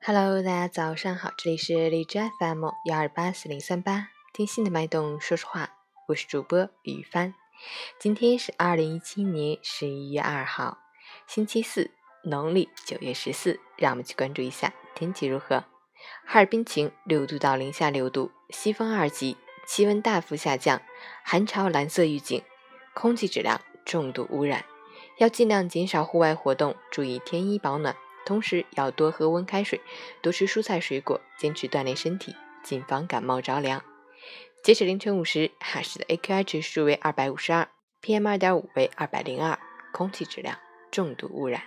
Hello，大家早上好，这里是荔枝 FM 幺二八四零三八，听心的脉动说说话，我是主播雨帆。今天是二零一七年十一月二号，星期四，农历九月十四。让我们去关注一下天气如何。哈尔滨晴，六度到零下六度，西风二级，气温大幅下降，寒潮蓝色预警，空气质量重度污染，要尽量减少户外活动，注意添衣保暖。同时要多喝温开水，多吃蔬菜水果，坚持锻炼身体，谨防感冒着凉。截止凌晨五时，哈市的 AQI 指数为二百五十二，PM 二点五为二百零二，空气质量重度污染。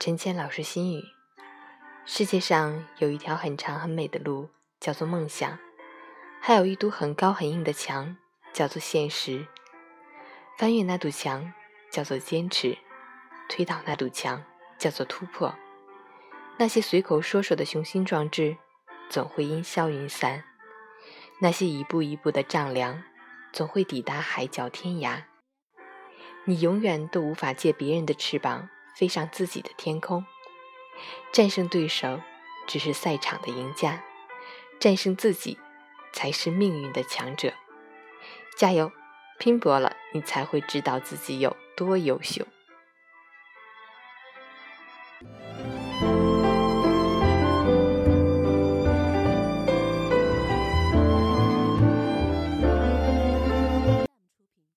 陈谦老师心语：世界上有一条很长很美的路，叫做梦想；还有一堵很高很硬的墙，叫做现实。翻越那堵墙叫做坚持，推倒那堵墙叫做突破。那些随口说说的雄心壮志，总会烟消云散；那些一步一步的丈量，总会抵达海角天涯。你永远都无法借别人的翅膀飞上自己的天空。战胜对手只是赛场的赢家，战胜自己才是命运的强者。加油！拼搏了，你才会知道自己有多优秀。